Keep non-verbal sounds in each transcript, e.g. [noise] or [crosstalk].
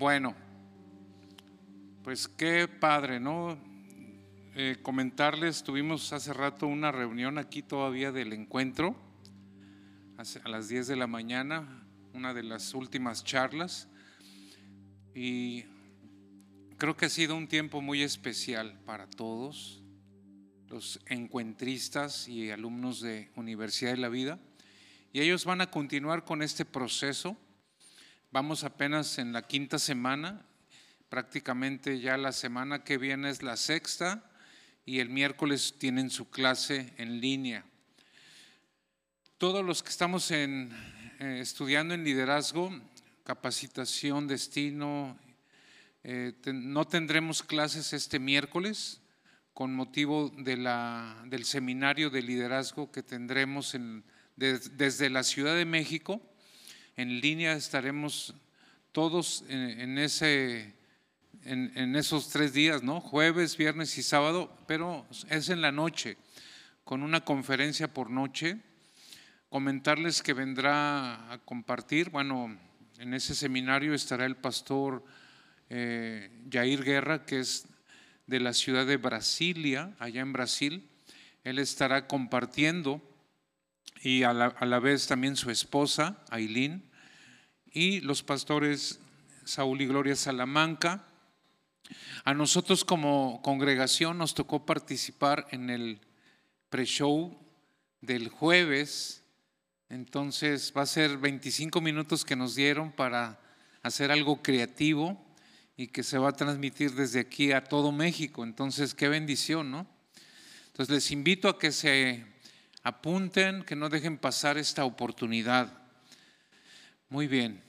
Bueno, pues qué padre, ¿no? Eh, comentarles, tuvimos hace rato una reunión aquí todavía del encuentro, a las 10 de la mañana, una de las últimas charlas, y creo que ha sido un tiempo muy especial para todos, los encuentristas y alumnos de Universidad de la Vida, y ellos van a continuar con este proceso. Vamos apenas en la quinta semana, prácticamente ya la semana que viene es la sexta y el miércoles tienen su clase en línea. Todos los que estamos en, eh, estudiando en liderazgo, capacitación, destino, eh, no tendremos clases este miércoles con motivo de la, del seminario de liderazgo que tendremos desde la Ciudad de México. En línea estaremos todos en ese en, esos tres días, ¿no? Jueves, viernes y sábado, pero es en la noche, con una conferencia por noche. Comentarles que vendrá a compartir, bueno, en ese seminario estará el pastor eh, Jair Guerra, que es de la ciudad de Brasilia, allá en Brasil. Él estará compartiendo y a la, a la vez también su esposa, Ailín, y los pastores Saúl y Gloria Salamanca, a nosotros como congregación nos tocó participar en el pre-show del jueves, entonces va a ser 25 minutos que nos dieron para hacer algo creativo y que se va a transmitir desde aquí a todo México. Entonces, qué bendición, ¿no? Entonces les invito a que se apunten, que no dejen pasar esta oportunidad. Muy bien.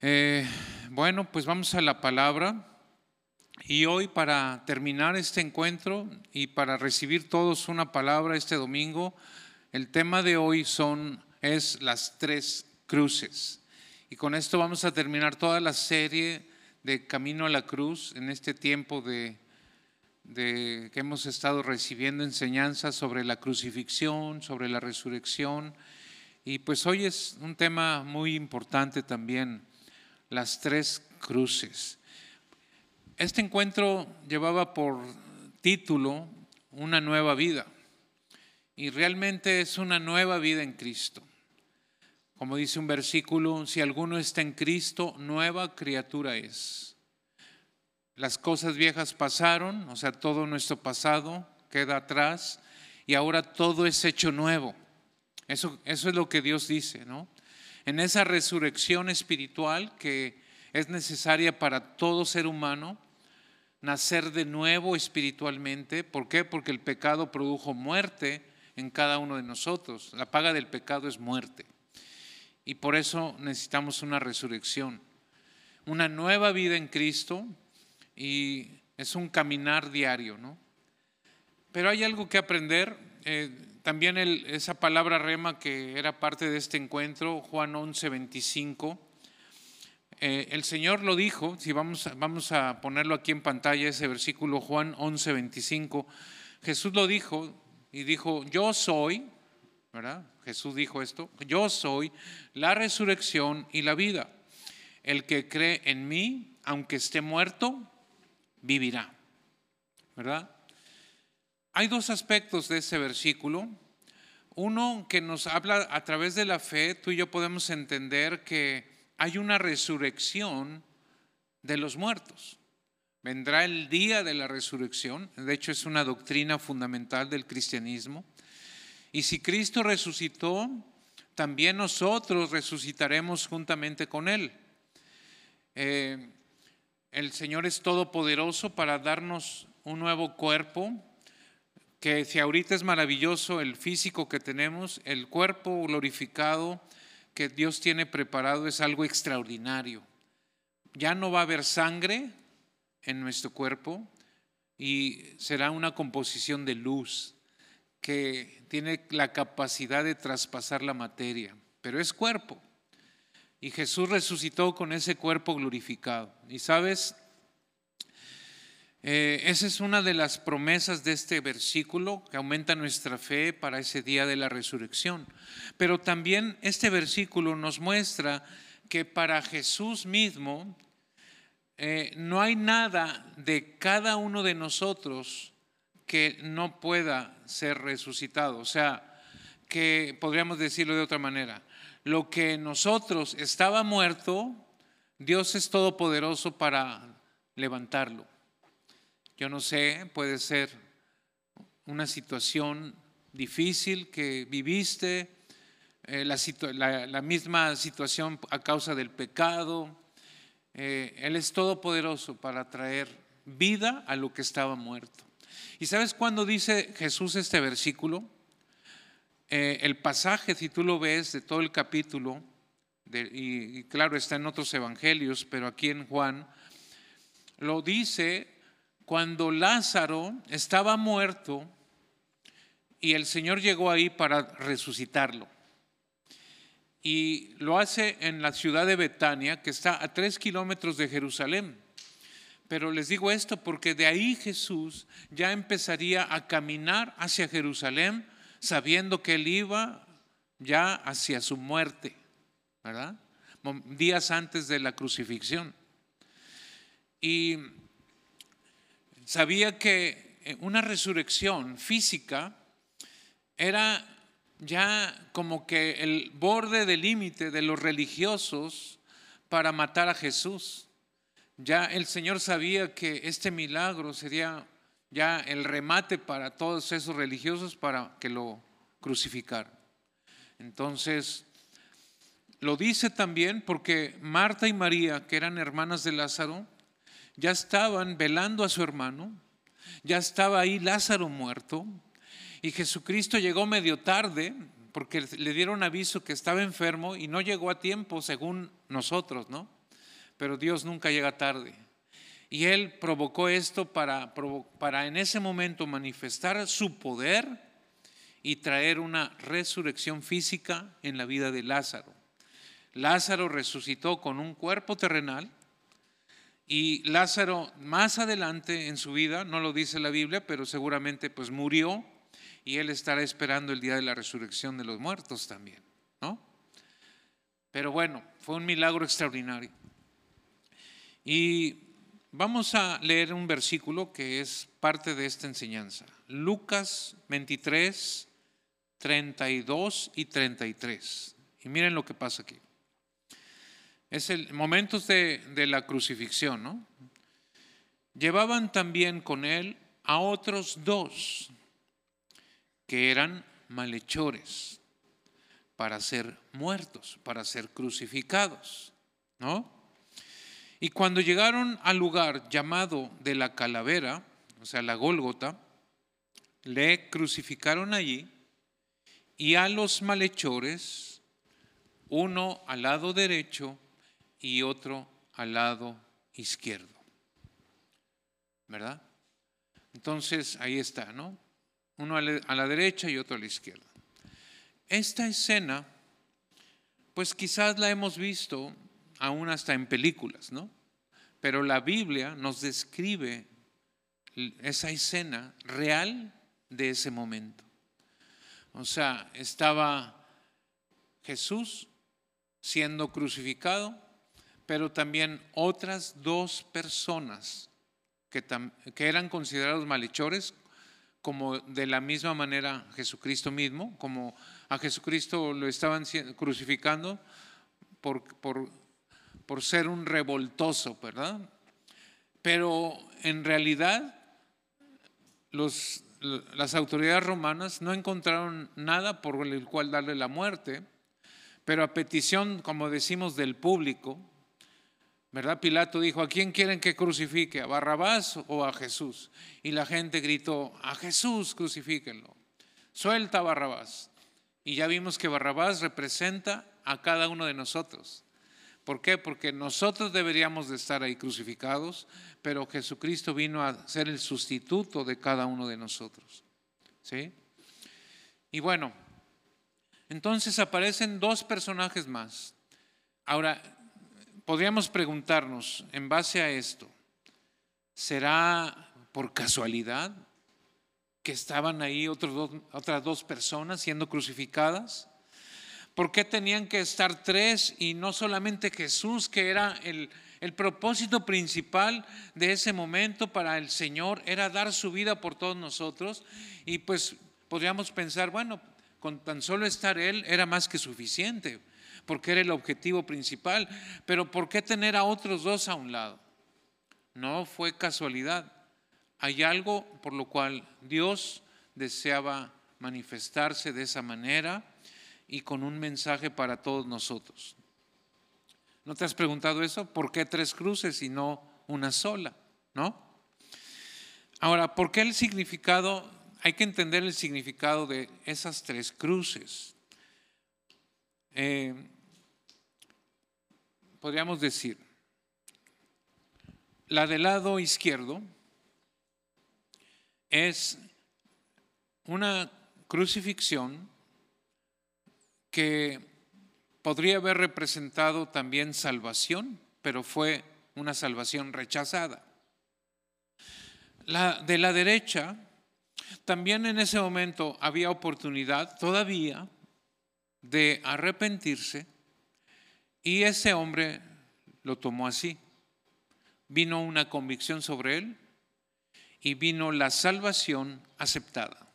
Eh, bueno, pues vamos a la palabra. Y hoy para terminar este encuentro y para recibir todos una palabra este domingo, el tema de hoy son es las tres cruces. Y con esto vamos a terminar toda la serie de Camino a la Cruz en este tiempo de, de que hemos estado recibiendo enseñanzas sobre la crucifixión, sobre la resurrección. Y pues hoy es un tema muy importante también las tres cruces. Este encuentro llevaba por título Una nueva vida y realmente es una nueva vida en Cristo. Como dice un versículo, si alguno está en Cristo, nueva criatura es. Las cosas viejas pasaron, o sea, todo nuestro pasado queda atrás y ahora todo es hecho nuevo. Eso, eso es lo que Dios dice, ¿no? en esa resurrección espiritual que es necesaria para todo ser humano, nacer de nuevo espiritualmente. ¿Por qué? Porque el pecado produjo muerte en cada uno de nosotros. La paga del pecado es muerte. Y por eso necesitamos una resurrección, una nueva vida en Cristo y es un caminar diario, ¿no? Pero hay algo que aprender. Eh, también esa palabra rema que era parte de este encuentro, Juan 11, 25, eh, el Señor lo dijo, si vamos, vamos a ponerlo aquí en pantalla, ese versículo Juan 11, 25, Jesús lo dijo y dijo, yo soy, ¿verdad? Jesús dijo esto, yo soy la resurrección y la vida. El que cree en mí, aunque esté muerto, vivirá, ¿verdad? Hay dos aspectos de ese versículo. Uno que nos habla a través de la fe, tú y yo podemos entender que hay una resurrección de los muertos. Vendrá el día de la resurrección, de hecho es una doctrina fundamental del cristianismo. Y si Cristo resucitó, también nosotros resucitaremos juntamente con Él. Eh, el Señor es todopoderoso para darnos un nuevo cuerpo, que si ahorita es maravilloso el físico que tenemos, el cuerpo glorificado que Dios tiene preparado es algo extraordinario. Ya no va a haber sangre en nuestro cuerpo y será una composición de luz que tiene la capacidad de traspasar la materia, pero es cuerpo. Y Jesús resucitó con ese cuerpo glorificado. Y sabes, eh, esa es una de las promesas de este versículo que aumenta nuestra fe para ese día de la resurrección. Pero también este versículo nos muestra que para Jesús mismo eh, no hay nada de cada uno de nosotros que no pueda ser resucitado. O sea, que podríamos decirlo de otra manera. Lo que nosotros estaba muerto, Dios es todopoderoso para levantarlo. Yo no sé, puede ser una situación difícil que viviste, eh, la, misma situación a causa del pecado. Eh, él es todopoderoso para traer vida a lo que estaba muerto. ¿Y sabes cuándo dice Jesús este versículo? Eh, el pasaje, si tú lo ves de todo el capítulo, y, claro está en otros evangelios, pero aquí en Juan, lo dice cuando Lázaro estaba muerto y el Señor llegó ahí para resucitarlo. Y lo hace en la ciudad de Betania, que está a tres kilómetros de Jerusalén. Pero les digo esto porque de ahí Jesús ya empezaría a caminar hacia Jerusalén sabiendo que él iba ya hacia su muerte, ¿verdad? Días antes de la crucifixión. Y sabía que eh, una resurrección física era ya como que el borde del límite de los religiosos para matar a Jesús. Ya el Señor sabía que este milagro sería ya el remate para todos esos religiosos para que lo crucificaran. Entonces, lo dice también porque Marta y María, que eran hermanas de Lázaro, ya estaban velando a su hermano, ya estaba ahí Lázaro muerto, y Jesucristo llegó medio tarde porque le dieron aviso que estaba enfermo y no llegó a tiempo según nosotros, ¿no? Pero Dios nunca llega tarde. Y Él provocó esto para, para en ese momento manifestar su poder y traer una resurrección física en la vida de Lázaro. Lázaro resucitó con un cuerpo terrenal y Lázaro más adelante en su vida, no lo dice la Biblia, pero seguramente pues murió y él estará esperando el día de la resurrección de los muertos también, ¿no? Pero bueno, fue un milagro extraordinario. Y Vamos a leer un versículo que es parte de esta enseñanza. Lucas 23, 32 y 33. Y miren lo que pasa aquí. Es el momentos de, de la crucifixión, ¿no? Llevaban también con él a otros dos que eran malhechores para ser muertos, para ser crucificados, ¿no? Y cuando llegaron al lugar llamado de la calavera, o sea, la Gólgota, le crucificaron allí y a los malhechores, uno al lado derecho y otro al lado izquierdo. ¿Verdad? Entonces ahí está, ¿no? Uno a la derecha y otro a la izquierda. Esta escena, pues quizás la hemos visto aún hasta en películas, ¿no? Pero la Biblia nos describe esa escena real de ese momento. O sea, estaba Jesús siendo crucificado, pero también otras dos personas que, eran considerados malhechores, como de la misma manera Jesucristo mismo, como a Jesucristo lo estaban crucificando por por ser un revoltoso, ¿verdad? Pero en realidad las autoridades romanas no encontraron nada por el cual darle la muerte, pero a petición, como decimos, del público, ¿verdad? Pilato dijo, ¿a quién quieren que crucifique? ¿A Barrabás o a Jesús? Y la gente gritó, a Jesús crucifíquenlo, suelta a Barrabás. Y ya vimos que Barrabás representa a cada uno de nosotros. ¿Por qué? Porque nosotros deberíamos de estar ahí crucificados, pero Jesucristo vino a ser el sustituto de cada uno de nosotros. ¿Sí? Y bueno, entonces aparecen dos personajes más. Ahora, podríamos preguntarnos, en base a esto, ¿será por casualidad que estaban ahí otras dos personas siendo crucificadas? ¿Por qué tenían que estar tres y no solamente Jesús, que era el, el propósito principal de ese momento para el Señor, era dar su vida por todos nosotros? Y pues podríamos pensar, bueno, con tan solo estar Él era más que suficiente, porque era el objetivo principal, pero ¿por qué tener a otros dos a un lado? No fue casualidad. Hay algo por lo cual Dios deseaba manifestarse de esa manera y con un mensaje para todos nosotros. ¿No te has preguntado eso? ¿Por qué tres cruces y no una sola? ¿No? Ahora, ¿por qué el significado? Hay que entender el significado de esas tres cruces. Eh, podríamos decir, la del lado izquierdo es una crucifixión que podría haber representado también salvación, pero fue una salvación rechazada. La de la derecha, también en ese momento había oportunidad todavía de arrepentirse y ese hombre lo tomó así. Vino una convicción sobre él y vino la salvación aceptada.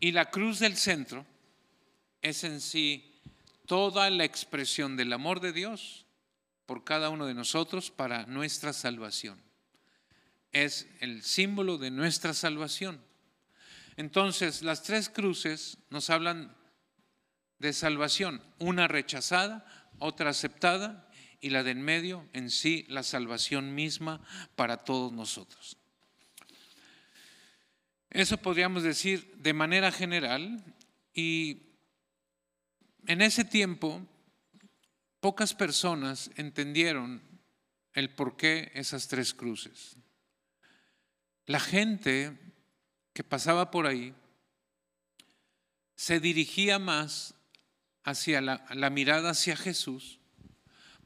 Y la cruz del centro es en sí toda la expresión del amor de Dios por cada uno de nosotros para nuestra salvación. Es el símbolo de nuestra salvación. Entonces, las tres cruces nos hablan de salvación, una rechazada, otra aceptada y la de en medio en sí la salvación misma para todos nosotros. Eso podríamos decir de manera general y en ese tiempo pocas personas entendieron el por qué esas tres cruces. La gente que pasaba por ahí se dirigía más hacia la, la mirada hacia Jesús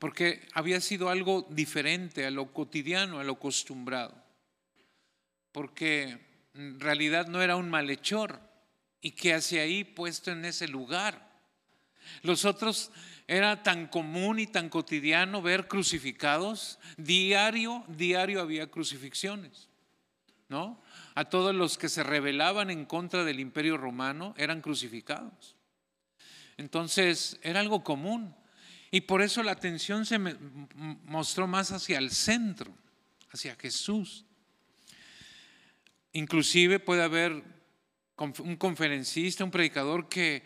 porque había sido algo diferente a lo cotidiano, a lo acostumbrado, porque en realidad no era un malhechor y que hacia ahí puesto en ese lugar. Los otros era tan común y tan cotidiano ver crucificados, diario, diario había crucifixiones, ¿no? A todos los que se rebelaban en contra del imperio romano eran crucificados. Entonces era algo común. Y por eso la atención se mostró más hacia el centro, hacia Jesús. Inclusive puede haber un conferencista, un predicador que,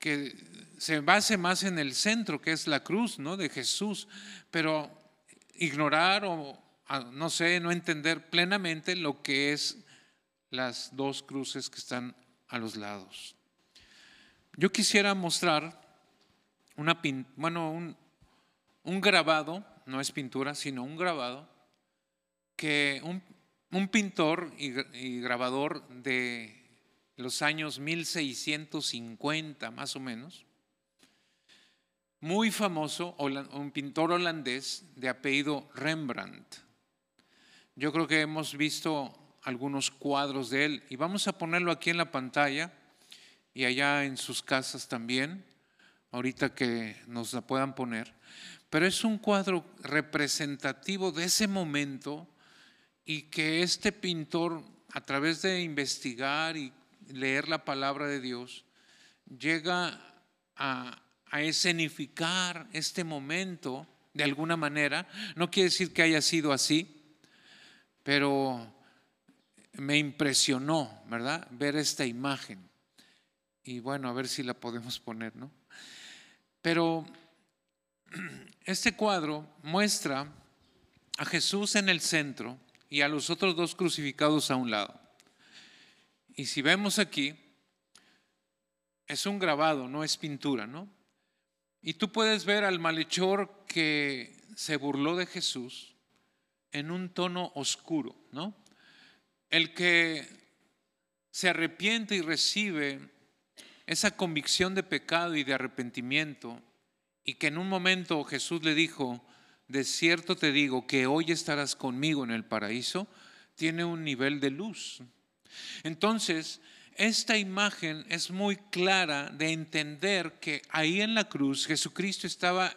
que se base más en el centro, que es la cruz ¿no? de Jesús, pero ignorar o, no sé, no entender plenamente lo que es las dos cruces que están a los lados. Yo quisiera mostrar una, bueno, un, un, grabado, no es pintura, sino un grabado, que un, un pintor y, y, grabador de los años 1650 más o menos, muy famoso, un pintor holandés de apellido Rembrandt. Yo creo que hemos visto algunos cuadros de él y vamos a ponerlo aquí en la pantalla y allá en sus casas también ahorita que nos la puedan poner, pero es un cuadro representativo de ese momento y que este pintor, a través de investigar y leer la palabra de Dios, llega a, escenificar este momento de alguna manera. No quiere decir que haya sido así, pero me impresionó, ¿verdad? Ver esta imagen. Y bueno, a ver si la podemos poner, ¿no? Pero [clears throat] este cuadro muestra a Jesús en el centro y a los otros dos crucificados a un lado. Y si vemos aquí, es un grabado, no es pintura, ¿no? Y tú puedes ver al malhechor que se burló de Jesús en un tono oscuro, ¿no? El que se arrepiente y recibe esa convicción de pecado y de arrepentimiento, y que en un momento Jesús le dijo, de cierto te digo que hoy estarás conmigo en el paraíso, tiene un nivel de luz. Entonces, esta imagen es muy clara de entender que ahí en la cruz Jesucristo estaba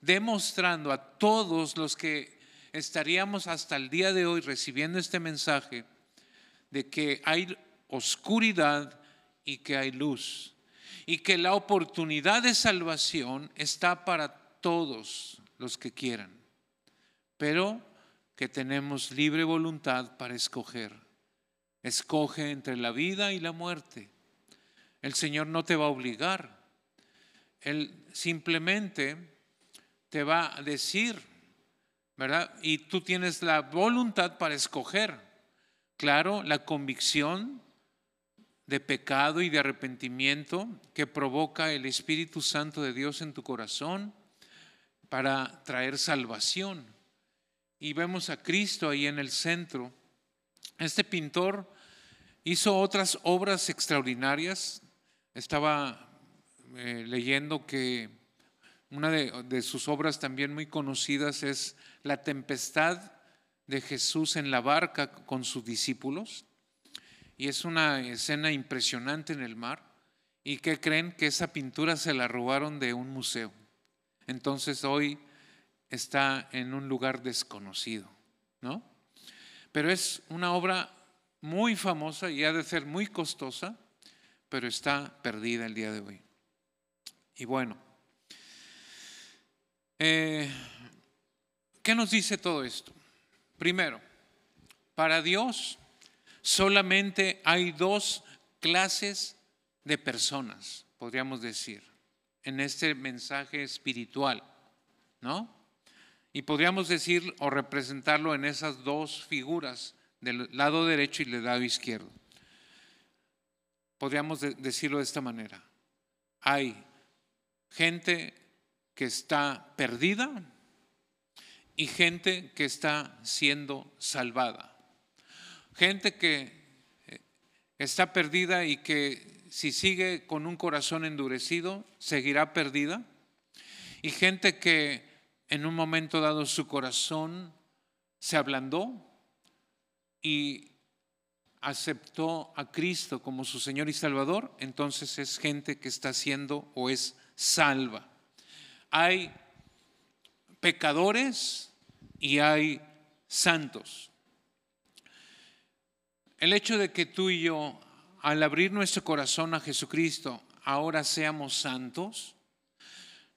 demostrando a todos los que estaríamos hasta el día de hoy recibiendo este mensaje de que hay oscuridad y que hay luz y que la oportunidad de salvación está para todos los que quieran, pero que tenemos libre voluntad para escoger. Escoge entre la vida y la muerte. El Señor no te va a obligar. Él simplemente te va a decir, ¿verdad? Y tú tienes la voluntad para escoger. Claro, la convicción de pecado y de arrepentimiento que provoca el Espíritu Santo de Dios en tu corazón para traer salvación. Y vemos a Cristo ahí en el centro. Este pintor hizo otras obras extraordinarias. Estaba eh, leyendo que una de, sus obras también muy conocidas es La tempestad de Jesús en la barca con sus discípulos. Y es una escena impresionante en el mar. ¿Y que creen? Que esa pintura se la robaron de un museo. Entonces hoy está en un lugar desconocido, ¿no? Pero es una obra muy famosa y ha de ser muy costosa, pero está perdida el día de hoy. Y bueno, eh, ¿Qué nos dice todo esto? Primero, para Dios solamente hay dos clases de personas, podríamos decir, en este mensaje espiritual, ¿no? Y podríamos decir o representarlo en esas dos figuras, del lado derecho y del lado izquierdo. Podríamos decirlo de esta manera. Hay gente que está perdida y gente que está siendo salvada. Gente que eh, está perdida y que si sigue con un corazón endurecido, seguirá perdida. Y gente que en un momento dado su corazón se ablandó y aceptó a Cristo como su Señor y Salvador, entonces es gente que está siendo o es salva hay pecadores y hay santos. El hecho de que tú y yo, al abrir nuestro corazón a Jesucristo, ahora seamos santos,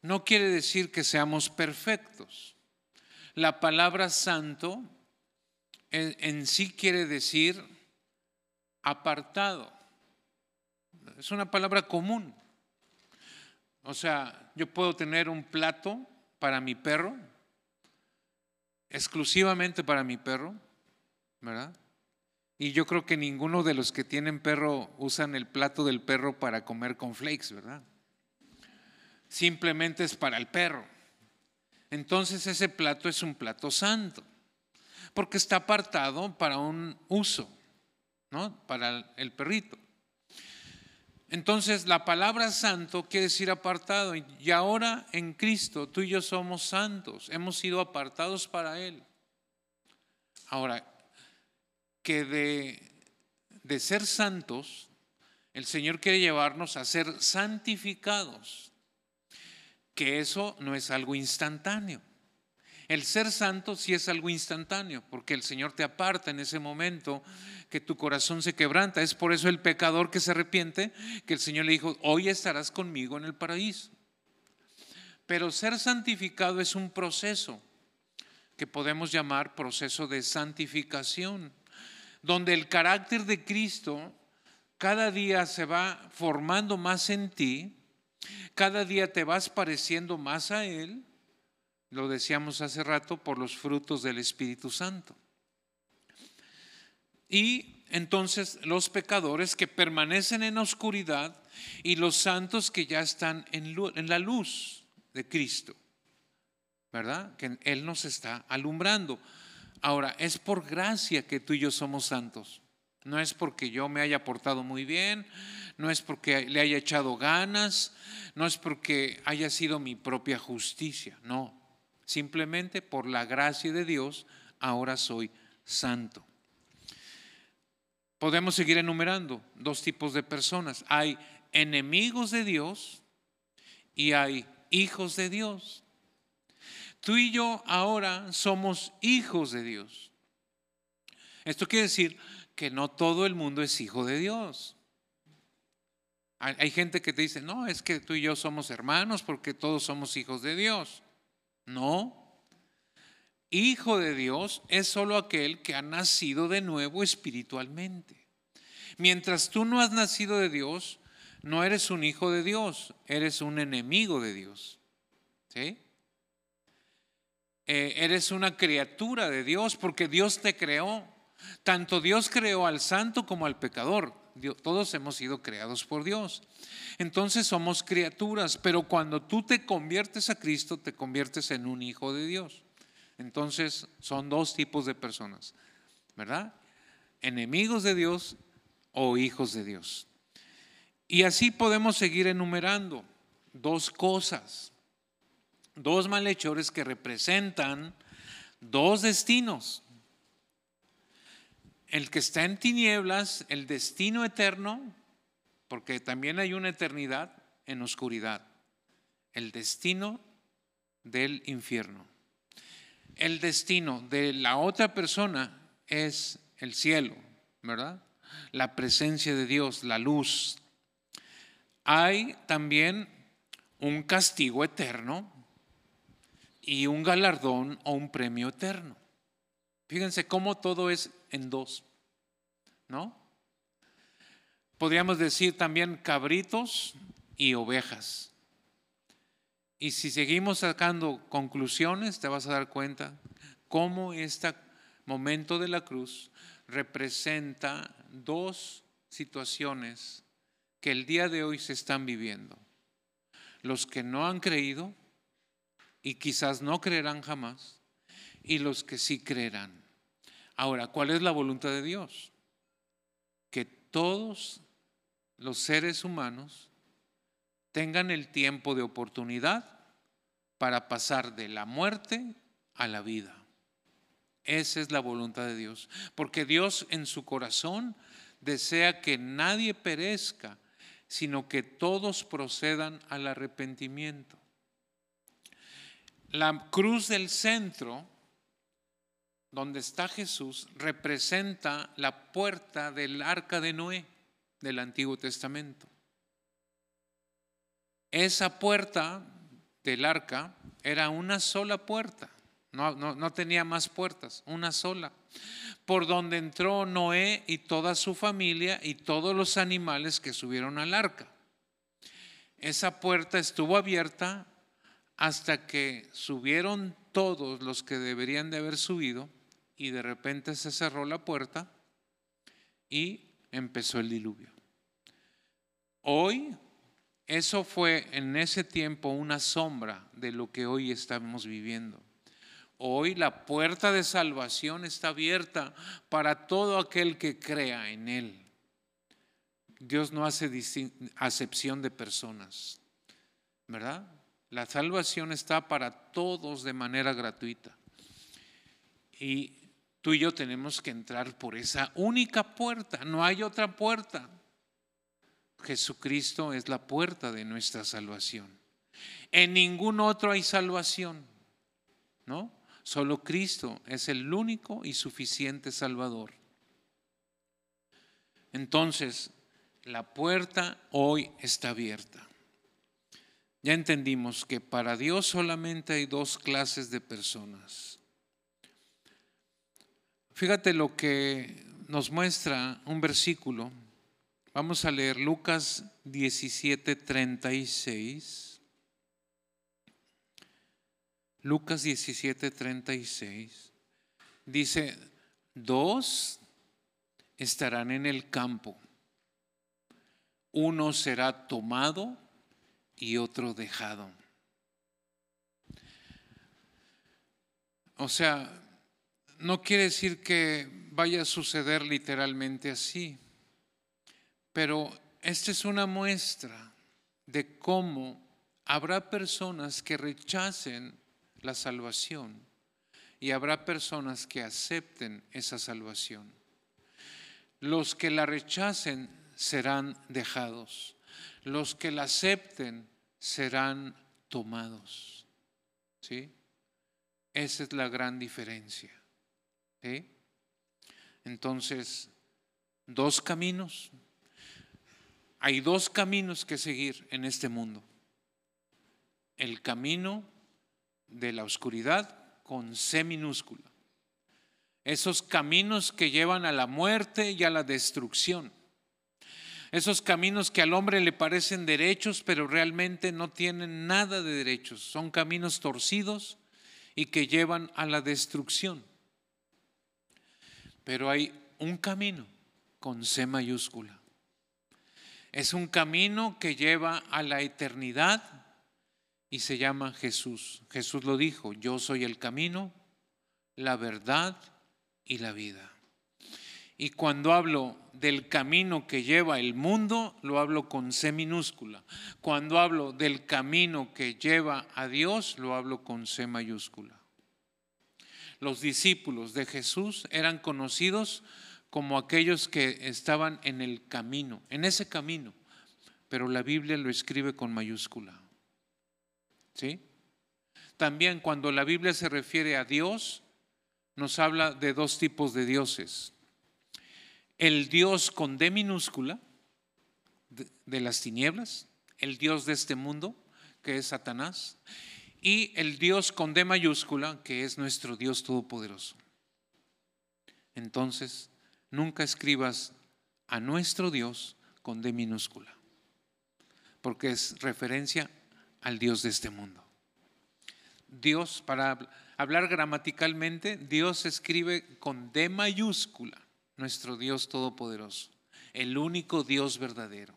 no quiere decir que seamos perfectos. La palabra santo en, sí quiere decir apartado. Es una palabra común. O sea, yo puedo tener un plato para mi perro, exclusivamente para mi perro, ¿verdad? Y yo creo que ninguno de los que tienen perro usan el plato del perro para comer con flakes, ¿verdad? Simplemente es para el perro. Entonces ese plato es un plato santo, porque está apartado para un uso, ¿no? Para el perrito. Entonces la palabra santo quiere decir apartado y ahora en Cristo tú y yo somos santos, hemos sido apartados para Él. Ahora, que de, de ser santos, el Señor quiere llevarnos a ser santificados, que eso no es algo instantáneo. El ser santo sí es algo instantáneo, porque el Señor te aparta en ese momento que tu corazón se quebranta. Es por eso el pecador que se arrepiente, que el Señor le dijo, hoy estarás conmigo en el paraíso. Pero ser santificado es un proceso que podemos llamar proceso de santificación, donde el carácter de Cristo cada día se va formando más en ti, cada día te vas pareciendo más a Él lo decíamos hace rato, por los frutos del Espíritu Santo. Y entonces los pecadores que permanecen en oscuridad y los santos que ya están en, la luz de Cristo, ¿verdad? Que Él nos está alumbrando. Ahora, es por gracia que tú y yo somos santos. No es porque yo me haya portado muy bien, no es porque le haya echado ganas, no es porque haya sido mi propia justicia, no. Simplemente por la gracia de Dios, ahora soy santo. podemos seguir enumerando dos tipos de personas. Hay enemigos de Dios y hay hijos de Dios. Tú y yo ahora somos hijos de Dios. Esto quiere decir que no todo el mundo es hijo de Dios. Hay, gente que te dice, no, es que tú y yo somos hermanos porque todos somos hijos de Dios. No. Hijo de Dios es solo aquel que ha nacido de nuevo espiritualmente. Mientras tú no has nacido de Dios, no eres un hijo de Dios, eres un enemigo de Dios. ¿Sí? Eh, eres una criatura de Dios porque Dios te creó. Tanto Dios creó al santo como al pecador todos hemos sido creados por Dios. Entonces somos criaturas, pero cuando tú te conviertes a Cristo, te conviertes en un hijo de Dios. Entonces son dos tipos de personas, ¿verdad? Enemigos de Dios o hijos de Dios. Y así podemos seguir enumerando dos cosas, dos malhechores que representan dos destinos el que está en tinieblas, el destino eterno, porque también hay una eternidad en oscuridad, el destino del infierno. El destino de la otra persona es el cielo, ¿verdad? La presencia de Dios, la luz. Hay también un castigo eterno y un galardón o un premio eterno. Fíjense cómo todo es en dos, ¿no? Podríamos decir también cabritos y ovejas. Y si seguimos sacando conclusiones, te vas a dar cuenta cómo este momento de la cruz representa dos situaciones que el día de hoy se están viviendo. Los que no han creído y quizás no creerán jamás, y los que sí creerán. Ahora, ¿cuál es la voluntad de Dios? Que todos los seres humanos tengan el tiempo de oportunidad para pasar de la muerte a la vida. Esa es la voluntad de Dios. Porque Dios en su corazón desea que nadie perezca, sino que todos procedan al arrepentimiento. La cruz del centro donde está Jesús representa la puerta del arca de Noé del Antiguo Testamento. Esa puerta del arca era una sola puerta, no, no, tenía más puertas, una sola, por donde entró Noé y toda su familia y todos los animales que subieron al arca. Esa puerta estuvo abierta hasta que subieron todos los que deberían de haber subido y de repente se cerró la puerta y empezó el diluvio. Hoy, eso fue en ese tiempo una sombra de lo que hoy estamos viviendo. Hoy la puerta de salvación está abierta para todo aquel que crea en Él. Dios no hace acepción de personas, ¿verdad? La salvación está para todos de manera gratuita. Y Tú y yo tenemos que entrar por esa única puerta, no hay otra puerta. Jesucristo es la puerta de nuestra salvación. En ningún otro hay salvación, ¿no? Solo Cristo es el único y suficiente Salvador. Entonces, la puerta hoy está abierta. Ya entendimos que para Dios solamente hay dos clases de personas Fíjate lo que nos muestra un versículo. Vamos a leer Lucas 17, 36. Lucas 17, 36. Dice, dos estarán en el campo. Uno será tomado y otro dejado. O sea, no quiere decir que vaya a suceder literalmente así, pero esta es una muestra de cómo habrá personas que rechacen la salvación y habrá personas que acepten esa salvación. los que la rechacen serán dejados, los que la acepten serán tomados. ¿Sí? Esa es la gran diferencia. Entonces, dos caminos. Hay dos caminos que seguir en este mundo. El camino de la oscuridad con C minúscula. Esos caminos que llevan a la muerte y a la destrucción. Esos caminos que al hombre le parecen derechos, pero realmente no tienen nada de derechos. Son caminos torcidos y que llevan a la destrucción. Pero hay un camino con C mayúscula. Es un camino que lleva a la eternidad y se llama Jesús. Jesús lo dijo, yo soy el camino, la verdad y la vida. Y cuando hablo del camino que lleva el mundo, lo hablo con C minúscula. Cuando hablo del camino que lleva a Dios, lo hablo con C mayúscula. Los discípulos de Jesús eran conocidos como aquellos que estaban en el camino, en ese camino, pero la Biblia lo escribe con mayúscula. ¿Sí? También cuando la Biblia se refiere a Dios, nos habla de dos tipos de dioses. El Dios con D minúscula, de, las tinieblas, el Dios de este mundo, que es Satanás, y el Dios con D mayúscula, que es nuestro Dios todopoderoso. Entonces, nunca escribas a nuestro Dios con D minúscula, porque es referencia al Dios de este mundo. Dios, para hablar gramaticalmente, Dios escribe con D mayúscula, nuestro Dios todopoderoso, el único Dios verdadero.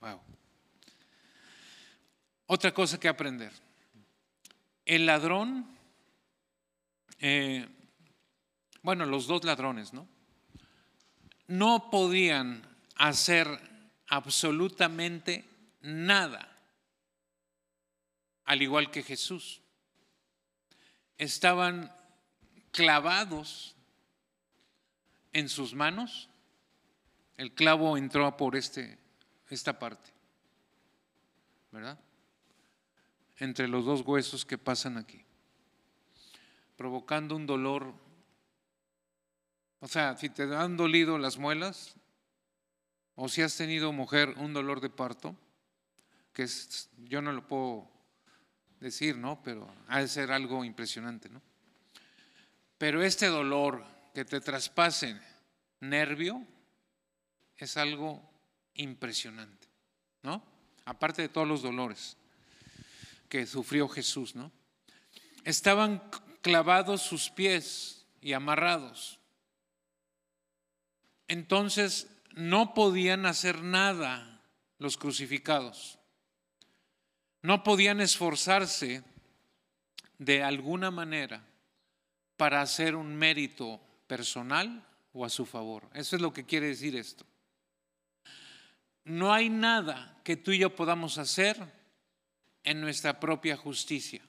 Wow. Otra cosa que aprender. El ladrón, eh, bueno, los dos ladrones, ¿no? No podían hacer absolutamente nada al igual que Jesús. Estaban clavados en sus manos. El clavo entró por este, esta parte, ¿verdad? Entre los dos huesos que pasan aquí, provocando un dolor. O sea, si te han dolido las muelas, o si has tenido mujer un dolor de parto, que es, yo no lo puedo decir, ¿no? Pero ha de ser algo impresionante, ¿no? Pero este dolor que te traspase nervio es algo impresionante, ¿no? Aparte de todos los dolores que sufrió Jesús, ¿no? Estaban clavados sus pies y amarrados. Entonces no podían hacer nada los crucificados no podían esforzarse de alguna manera para hacer un mérito personal o a su favor. Eso es lo que quiere decir esto. No hay nada que tú y yo podamos hacer en nuestra propia justicia.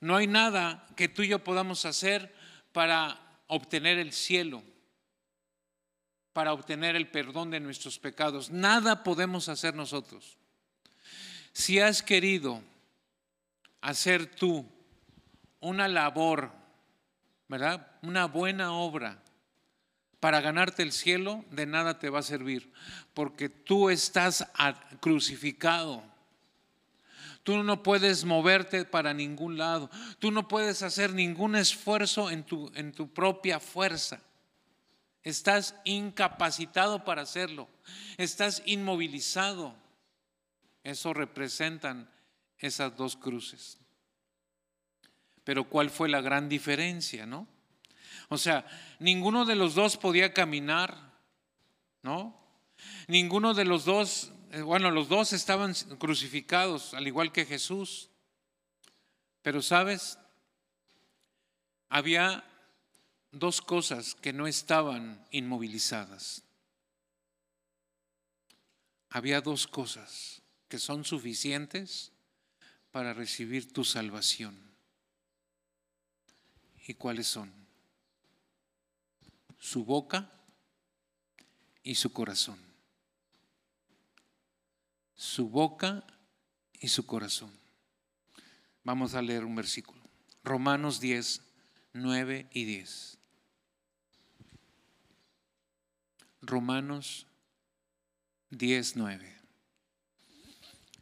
No hay nada que tú y yo podamos hacer para obtener el cielo, para obtener el perdón de nuestros pecados. Nada podemos hacer nosotros. Si has querido hacer tú una labor, ¿verdad? Una buena obra para ganarte el cielo, de nada te va a servir, porque tú estás crucificado. Tú no puedes moverte para ningún lado. Tú no puedes hacer ningún esfuerzo en tu, en tu propia fuerza. Estás incapacitado para hacerlo. Estás inmovilizado. Eso representan esas dos cruces. Pero ¿cuál fue la gran diferencia, no? O sea, ninguno de los dos podía caminar, ¿no? Ninguno de los dos, bueno, los dos estaban crucificados, al igual que Jesús. Pero sabes, había dos cosas que no estaban inmovilizadas. Había dos cosas que son suficientes para recibir tu salvación. ¿Y cuáles son? su boca y su corazón. Su boca y su corazón. Vamos a leer un versículo. Romanos 10, 9 y 10. Romanos 10, 9.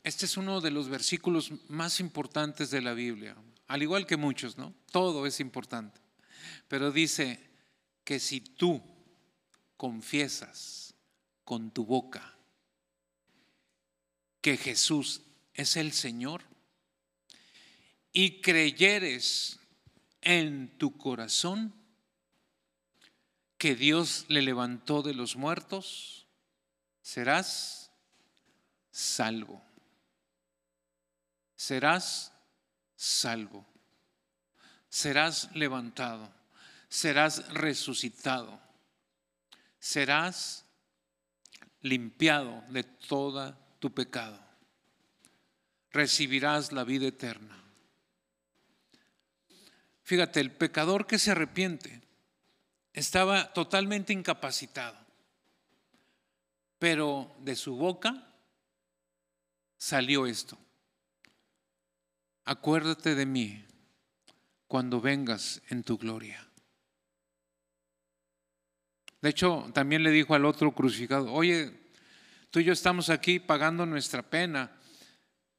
Este es uno de los versículos más importantes de la Biblia, al igual que muchos, ¿no? Todo es importante. Pero dice que si tú confiesas con tu boca que Jesús es el Señor y creyeres en tu corazón que Dios le levantó de los muertos, serás salvo. Serás salvo. Serás levantado. Serás resucitado. Serás limpiado de toda tu pecado. Recibirás la vida eterna. Fíjate, el pecador que se arrepiente estaba totalmente incapacitado, pero de su boca salió esto. Acuérdate de mí cuando vengas en tu gloria. De hecho, también le dijo al otro crucificado, oye, tú y yo estamos aquí pagando nuestra pena,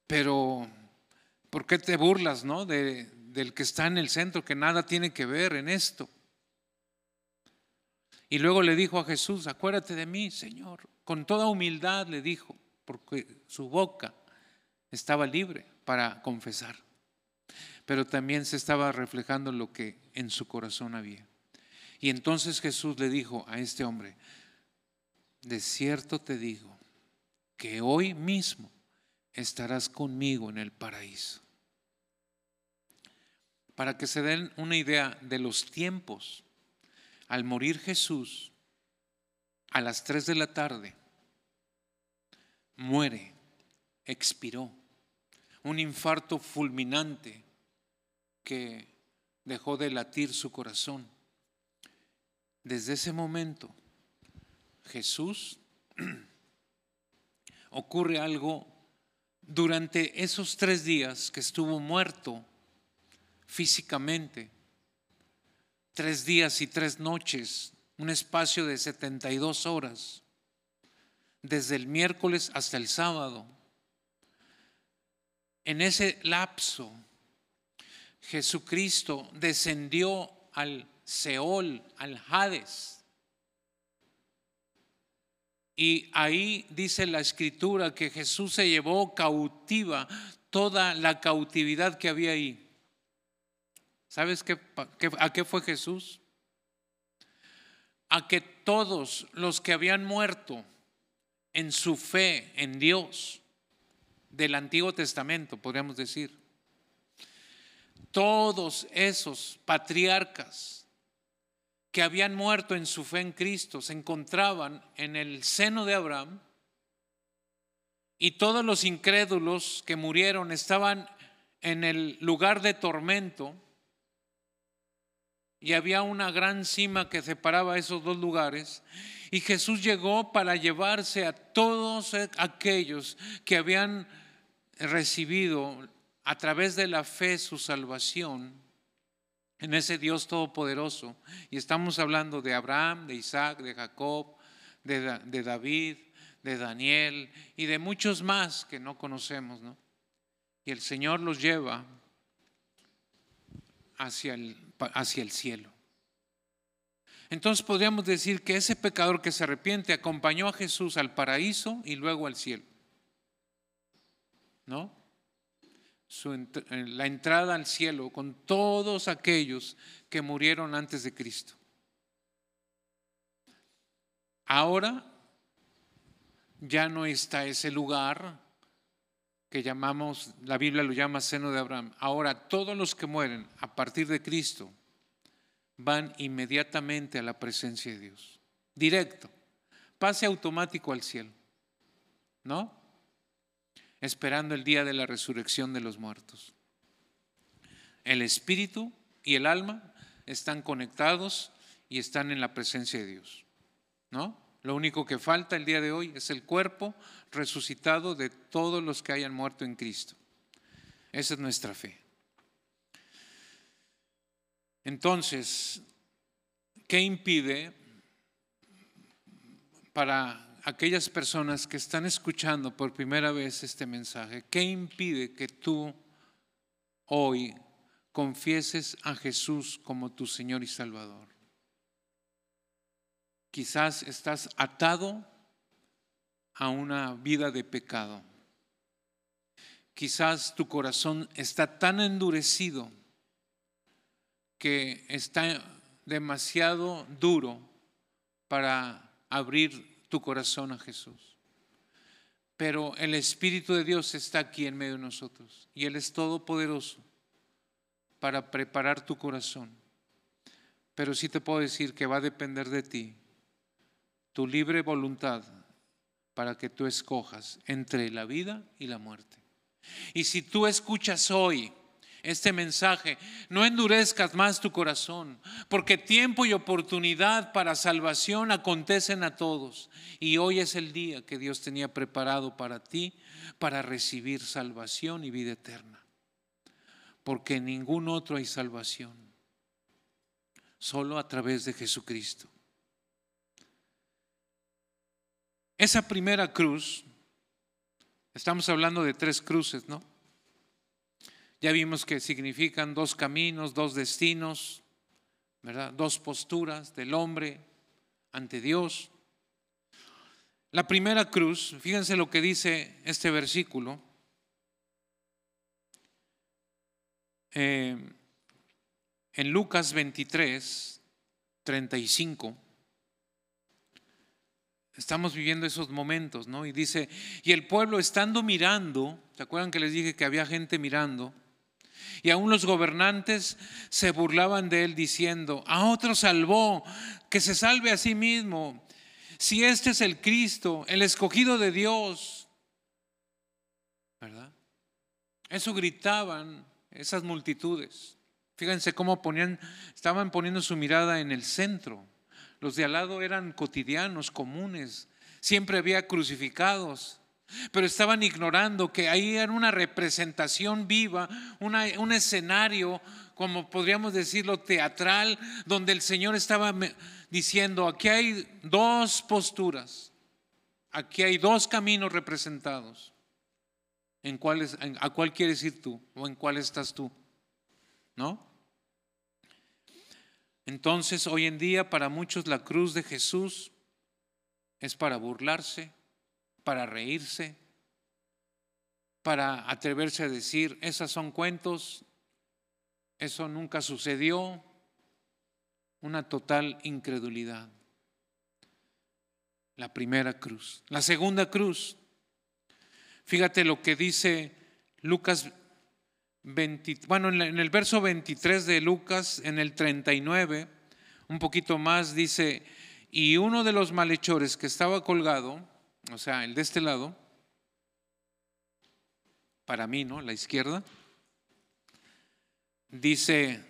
pero ¿por qué te burlas, no? De, del que está en el centro, que nada tiene que ver en esto. Y luego le dijo a Jesús, acuérdate de mí, Señor. Con toda humildad le dijo, porque su boca estaba libre para confesar. Pero también se estaba reflejando lo que en su corazón había. Y entonces Jesús le dijo a este hombre, de cierto te digo, que hoy mismo estarás conmigo en el paraíso para que se den una idea de los tiempos. Al morir Jesús, a las 3 de la tarde, muere, expiró, un infarto fulminante que dejó de latir su corazón. Desde ese momento, Jesús [clears throat] ocurre algo durante esos tres días que estuvo muerto físicamente. Tres días y tres noches, un espacio de 72 horas, desde el miércoles hasta el sábado. En ese lapso, Jesucristo descendió al Seol, al Hades. Y ahí dice la escritura que Jesús se llevó cautiva toda la cautividad que había ahí. ¿Sabes qué, a qué fue Jesús? A que todos los que habían muerto en su fe en Dios del Antiguo Testamento, podríamos decir, todos esos patriarcas que habían muerto en su fe en Cristo se encontraban en el seno de Abraham y todos los incrédulos que murieron estaban en el lugar de tormento y había una gran cima que separaba esos dos lugares. Y Jesús llegó para llevarse a todos aquellos que habían recibido a través de la fe su salvación en ese Dios todopoderoso. Y estamos hablando de Abraham, de Isaac, de Jacob, de, David, de Daniel y de muchos más que no conocemos. ¿no? Y el Señor los lleva hacia el hacia el cielo. Entonces podríamos decir que ese pecador que se arrepiente acompañó a Jesús al paraíso y luego al cielo. ¿No? Eh, la entrada al cielo con todos aquellos que murieron antes de Cristo. Ahora ya no está ese lugar que llamamos, la Biblia lo llama seno de Abraham. Ahora, todos los que mueren a partir de Cristo van inmediatamente a la presencia de Dios. Directo. Pase automático al cielo. ¿No? Esperando el día de la resurrección de los muertos. El espíritu y el alma están conectados y están en la presencia de Dios. ¿No? Lo único que falta el día de hoy es el cuerpo resucitado de todos los que hayan muerto en Cristo. Esa es nuestra fe. Entonces, ¿qué impide para aquellas personas que están escuchando por primera vez este mensaje, qué impide que tú hoy confieses a Jesús como tu Señor y Salvador? Quizás estás atado a una vida de pecado. Quizás tu corazón está tan endurecido que está demasiado duro para abrir tu corazón a Jesús. Pero el Espíritu de Dios está aquí en medio de nosotros y Él es todopoderoso para preparar tu corazón. Pero sí te puedo decir que va a depender de ti, tu libre voluntad, para que tú escojas entre la vida y la muerte. Y si tú escuchas hoy este mensaje, no endurezcas más tu corazón, porque tiempo y oportunidad para salvación acontecen a todos. Y hoy es el día que Dios tenía preparado para ti para recibir salvación y vida eterna. Porque en ningún otro hay salvación, solo a través de Jesucristo. Esa primera cruz, estamos hablando de tres cruces, ¿no? Ya vimos que significan dos caminos, dos destinos, ¿verdad? Dos posturas del hombre ante Dios. La primera cruz, fíjense lo que dice este versículo. Eh, en Lucas 23, 35. Estamos viviendo esos momentos, ¿no? Y dice, y el pueblo estando mirando, ¿se acuerdan que les dije que había gente mirando? Y aún los gobernantes se burlaban de él diciendo, a otro salvó, que se salve a sí mismo. Si este es el Cristo, el escogido de Dios, ¿verdad? Eso gritaban esas multitudes. Fíjense cómo ponían, estaban poniendo su mirada en el centro los de al lado eran cotidianos, comunes. Siempre había crucificados. Pero estaban ignorando que ahí era una representación viva, un escenario, como podríamos decirlo, teatral, donde el Señor estaba diciendo, aquí hay dos posturas, aquí hay dos caminos representados. ¿En cuáles, ¿A cuál quieres ir tú o en cuál estás tú? ¿No? Entonces, hoy en día para muchos la cruz de Jesús es para burlarse, para reírse, para atreverse a decir, esas son cuentos, eso nunca sucedió, una total incredulidad. La primera cruz. La segunda cruz. Fíjate lo que dice Lucas bueno, en el verso 23 de Lucas, en el 39, un poquito más, dice, y uno de los malhechores que estaba colgado, o sea, el de este lado, para mí, ¿no? La izquierda, dice,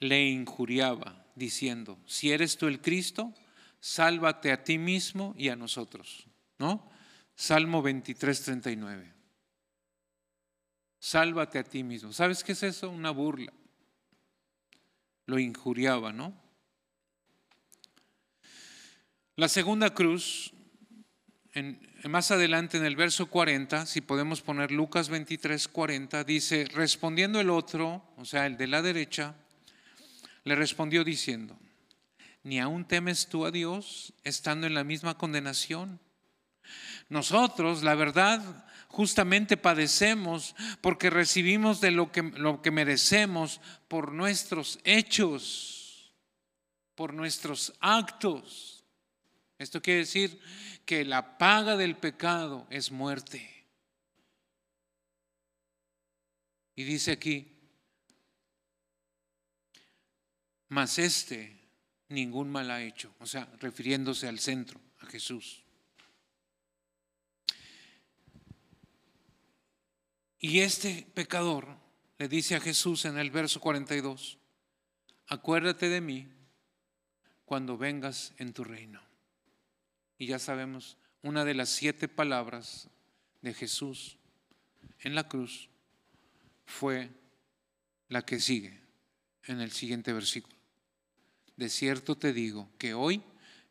le injuriaba, diciendo, si eres tú el Cristo, sálvate a ti mismo y a nosotros, ¿no? Salmo 23, 39. Sálvate a ti mismo. ¿Sabes qué es eso? Una burla. Lo injuriaba, ¿no? La segunda cruz, más adelante en el verso 40, si podemos poner Lucas 23, 40, dice, respondiendo el otro, o sea, el de la derecha, le respondió diciendo, ¿ni aún temes tú a Dios estando en la misma condenación? Nosotros, la verdad, justamente padecemos porque recibimos de lo que, lo que merecemos por nuestros hechos, por nuestros actos. Esto quiere decir que la paga del pecado es muerte. Y dice aquí, mas este ningún mal ha hecho, o sea, refiriéndose al centro, a Jesús. Y este pecador le dice a Jesús en el verso 42, acuérdate de mí cuando vengas en tu reino. Y ya sabemos, una de las siete palabras de Jesús en la cruz fue la que sigue en el siguiente versículo. De cierto te digo que hoy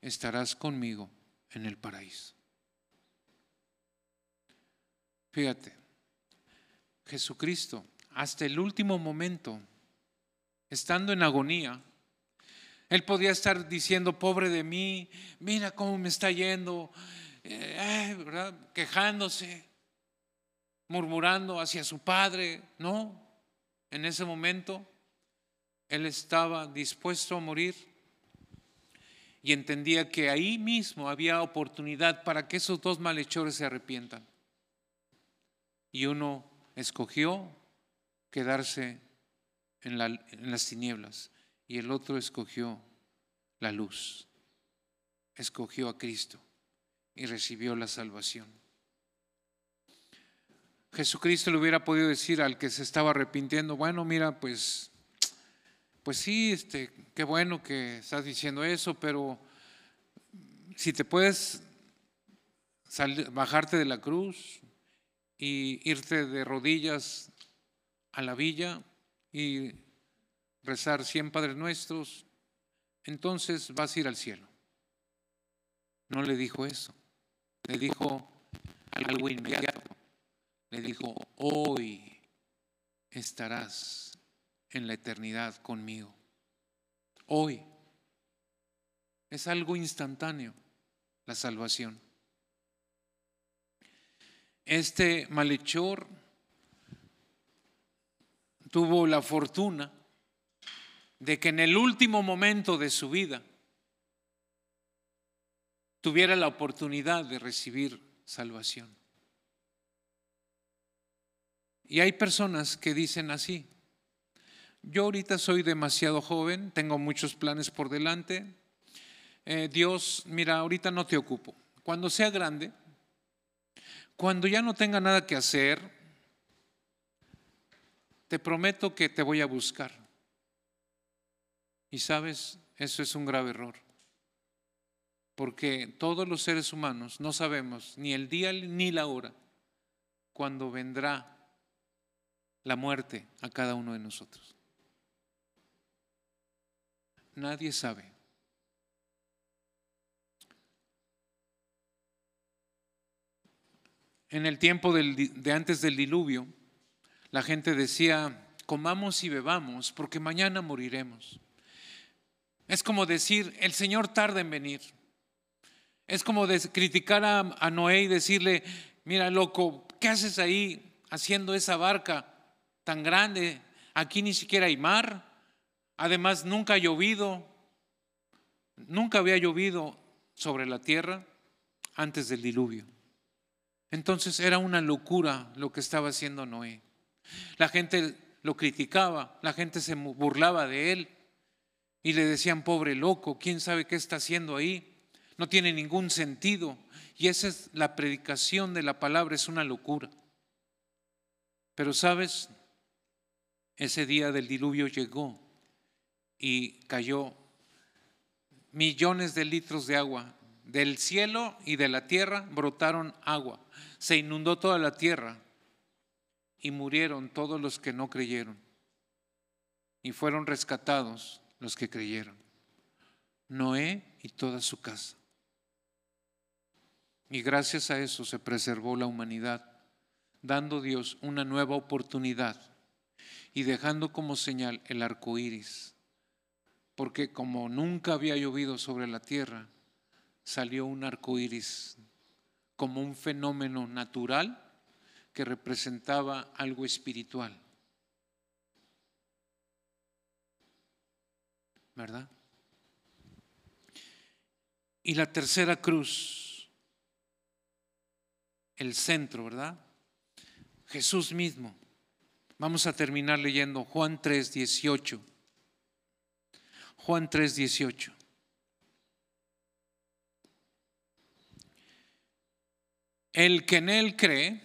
estarás conmigo en el paraíso. Fíjate, Jesucristo, hasta el último momento, estando en agonía, él podía estar diciendo, pobre de mí, mira cómo me está yendo, eh, quejándose, murmurando hacia su padre. No, en ese momento él estaba dispuesto a morir y entendía que ahí mismo había oportunidad para que esos dos malhechores se arrepientan. Y uno escogió quedarse en las tinieblas y el otro escogió la luz, escogió a Cristo y recibió la salvación. Jesucristo le hubiera podido decir al que se estaba arrepintiendo, bueno, mira, pues, pues sí, este, qué bueno que estás diciendo eso, pero si te puedes bajarte de la cruz y irte de rodillas a la villa y rezar cien Padres Nuestros, entonces vas a ir al cielo. No le dijo eso, le dijo algo inmediato. Le dijo, hoy estarás en la eternidad conmigo. Hoy. Es algo instantáneo, la salvación. Este malhechor tuvo la fortuna de que en el último momento de su vida tuviera la oportunidad de recibir salvación. Y hay personas que dicen así, yo ahorita soy demasiado joven, tengo muchos planes por delante, eh, Dios, mira, ahorita no te ocupo. Cuando sea grande, cuando ya no tenga nada que hacer, te prometo que te voy a buscar. Y sabes, eso es un grave error. Porque todos los seres humanos no sabemos ni el día ni la hora cuando vendrá la muerte a cada uno de nosotros. Nadie sabe. En el tiempo de antes del diluvio, la gente decía, comamos y bebamos porque mañana moriremos. Es como decir, el Señor tarda en venir. Es como criticar a, Noé y decirle, mira loco, ¿qué haces ahí haciendo esa barca tan grande? Aquí ni siquiera hay mar. Además, nunca ha llovido. Nunca había llovido sobre la tierra antes del diluvio. Entonces era una locura lo que estaba haciendo Noé. La gente lo criticaba, la gente se burlaba de él. Y le decían, pobre loco, ¿quién sabe qué está haciendo ahí? No tiene ningún sentido. Y esa es la predicación de la palabra, es una locura. Pero sabes, ese día del diluvio llegó y cayó millones de litros de agua. Del cielo y de la tierra brotaron agua. Se inundó toda la tierra y murieron todos los que no creyeron. Y fueron rescatados los que creyeron. Noé y toda su casa. Y gracias a eso se preservó la humanidad, dando Dios una nueva oportunidad y dejando como señal el arco iris. Porque como nunca había llovido sobre la tierra, salió un arco iris como un fenómeno natural que representaba algo espiritual. ¿Verdad? Y la tercera cruz, el centro, ¿verdad? Jesús mismo. Vamos a terminar leyendo Juan 3, 18. Juan 3, 18. El que en él cree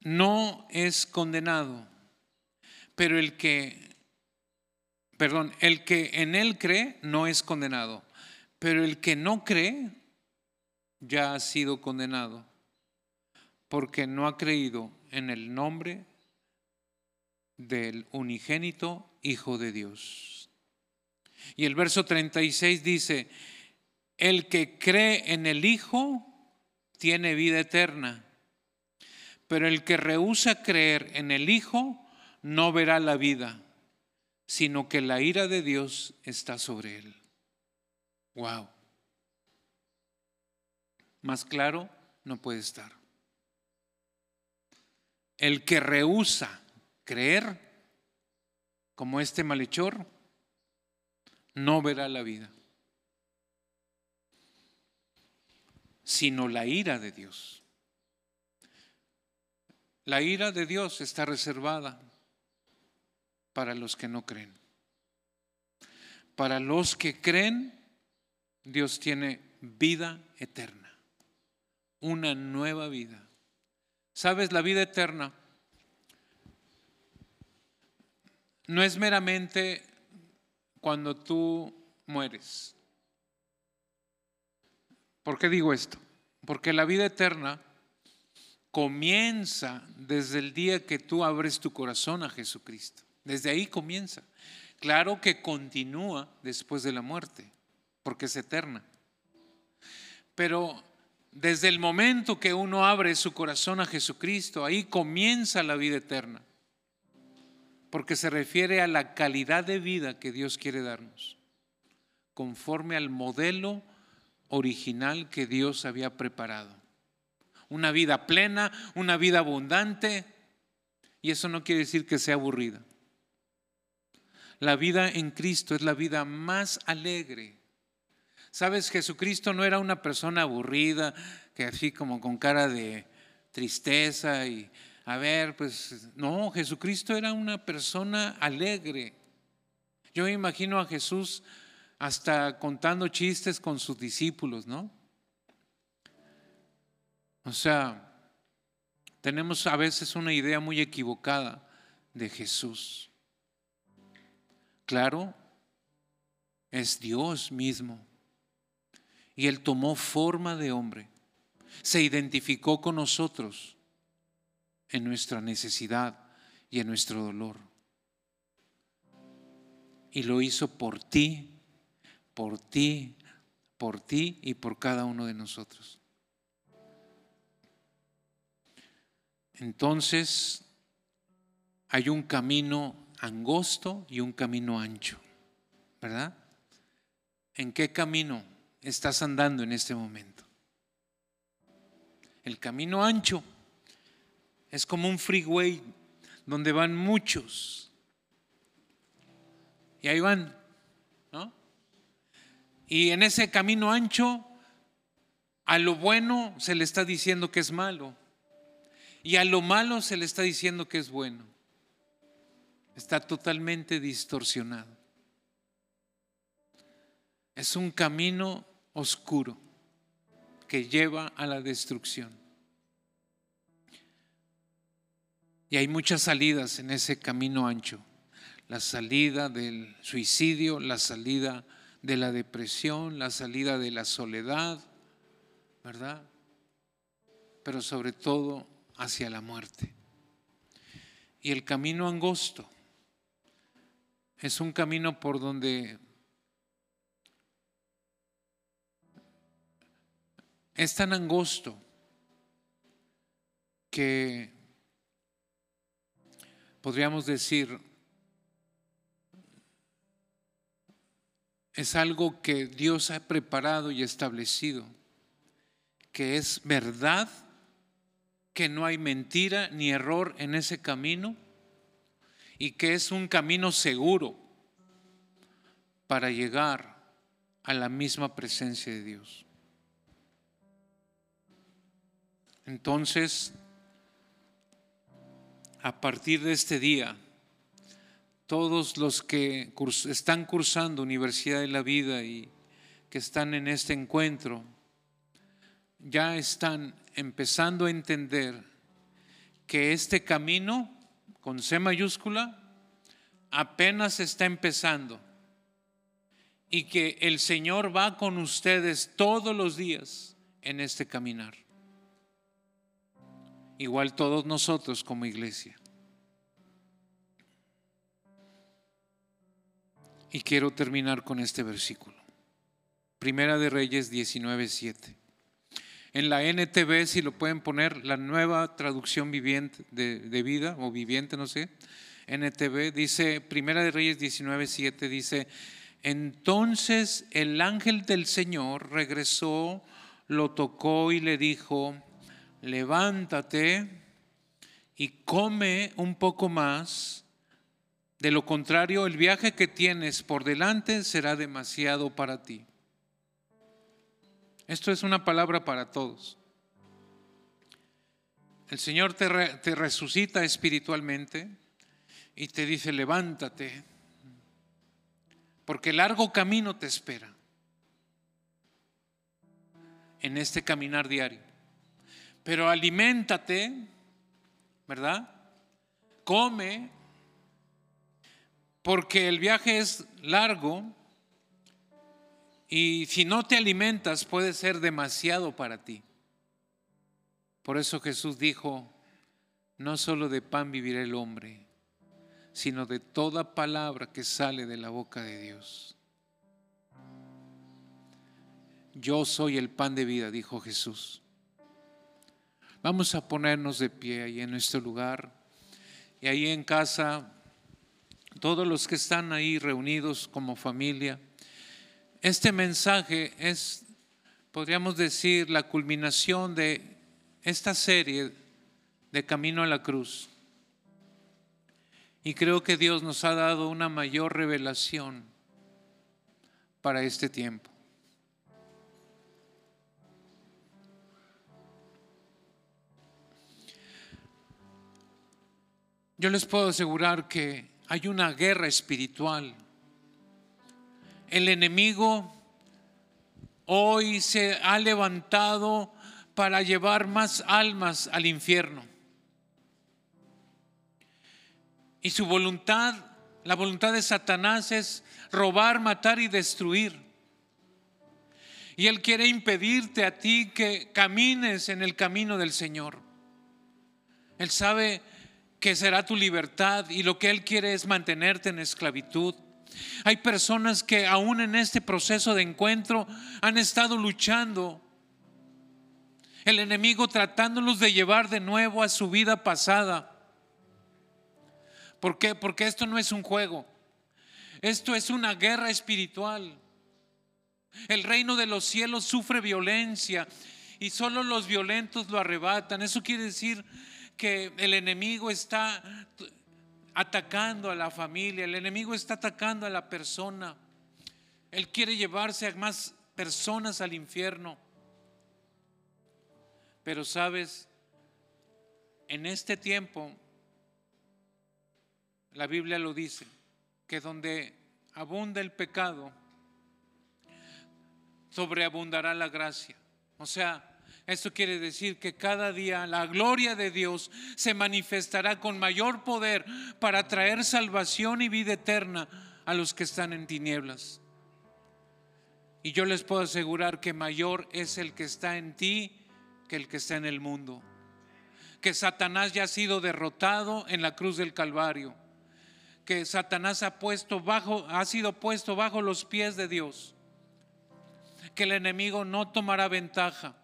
no es condenado, pero el que perdón, el que en él cree no es condenado, pero el que no cree ya ha sido condenado, porque no ha creído en el nombre del unigénito Hijo de Dios. Y el verso 36 dice, el que cree en el Hijo tiene vida eterna, pero el que rehúsa creer en el Hijo no verá la vida, sino que la ira de Dios está sobre él. Wow. Más claro no puede estar. El que rehúsa creer, como este malhechor, no verá la vida, sino la ira de Dios. La ira de Dios está reservada para los que no creen. Para los que creen, Dios tiene vida eterna, una nueva vida. ¿Sabes? La vida eterna no es meramente cuando tú mueres. ¿Por qué digo esto? Porque la vida eterna comienza desde el día que tú abres tu corazón a Jesucristo. Desde ahí comienza. Claro que continúa después de la muerte, porque es eterna. Pero desde el momento que uno abre su corazón a Jesucristo, ahí comienza la vida eterna, porque se refiere a la calidad de vida que Dios quiere darnos, conforme al modelo original que Dios había preparado. Una vida plena, una vida abundante, y eso no quiere decir que sea aburrida. La vida en Cristo es la vida más alegre. Sabes, Jesucristo no era una persona aburrida, que así como con cara de tristeza y, a ver, pues no, Jesucristo era una persona alegre. Yo me imagino a Jesús hasta contando chistes con sus discípulos, ¿no? O sea, tenemos a veces una idea muy equivocada de Jesús. Claro, es Dios mismo. Y Él tomó forma de hombre. Se identificó con nosotros en nuestra necesidad y en nuestro dolor. Y lo hizo por ti, por ti, por ti y por cada uno de nosotros. Entonces, hay un camino angosto y un camino ancho, ¿verdad? ¿En qué camino estás andando en este momento? El camino ancho es como un freeway donde van muchos. Y ahí van, ¿no? Y en ese camino ancho, a lo bueno se le está diciendo que es malo. Y a lo malo se le está diciendo que es bueno está totalmente distorsionado. Es un camino oscuro que lleva a la destrucción. Y hay muchas salidas en ese camino ancho. La salida del suicidio, la salida de la depresión, la salida de la soledad, ¿verdad? Pero sobre todo hacia la muerte. Y el camino angosto es un camino por donde es tan angosto que podríamos decir es algo que Dios ha preparado y establecido, que es verdad, que no hay mentira ni error en ese camino y que es un camino seguro para llegar a la misma presencia de Dios. Entonces, a partir de este día, todos los que están cursando Universidad de la Vida y que están en este encuentro, ya están empezando a entender que este camino con C mayúscula apenas está empezando y que el Señor va con ustedes todos los días en este caminar. Igual todos nosotros como iglesia. Y quiero terminar con este versículo. Primera de Reyes 19:7. En la NTV, si lo pueden poner, la nueva traducción viviente de, de vida o viviente, no sé, NTV, dice, Primera de Reyes 19:7, dice, entonces el ángel del Señor regresó, lo tocó y le dijo, levántate y come un poco más. De lo contrario, el viaje que tienes por delante será demasiado para ti. Esto es una palabra para todos. El Señor te, resucita espiritualmente y te dice, levántate porque largo camino te espera en este caminar diario. Pero aliméntate, ¿verdad? Come, porque el viaje es largo y si no te alimentas puede ser demasiado para ti. Por eso Jesús dijo, no solo de pan vivirá el hombre, sino de toda palabra que sale de la boca de Dios. Yo soy el pan de vida, dijo Jesús. Vamos a ponernos de pie ahí en nuestro lugar y ahí en casa, todos los que están ahí reunidos como familia. Este mensaje es, podríamos decir, la culminación de esta serie de Camino a la Cruz. Y creo que Dios nos ha dado una mayor revelación para este tiempo. Yo les puedo asegurar que hay una guerra espiritual. El enemigo hoy se ha levantado para llevar más almas al infierno. Y su voluntad, la voluntad de Satanás es robar, matar y destruir. Y Él quiere impedirte a ti que camines en el camino del Señor. Él sabe que será tu libertad y lo que Él quiere es mantenerte en esclavitud. Hay personas que aún en este proceso de encuentro han estado luchando. El enemigo tratándolos de llevar de nuevo a su vida pasada. ¿Por qué? Porque esto no es un juego. Esto es una guerra espiritual. El reino de los cielos sufre violencia y solo los violentos lo arrebatan. Eso quiere decir que el enemigo está atacando a la familia, el enemigo está atacando a la persona. Él quiere llevarse a más personas al infierno. Pero sabes, en este tiempo la Biblia lo dice, que donde abunda el pecado, sobreabundará la gracia. O sea, esto quiere decir que cada día la gloria de Dios se manifestará con mayor poder para traer salvación y vida eterna a los que están en tinieblas. Y yo les puedo asegurar que mayor es el que está en ti que el que está en el mundo. Que Satanás ya ha sido derrotado en la cruz del Calvario que Satanás ha puesto bajo, ha sido puesto bajo los pies de Dios. Que el enemigo no tomará ventaja.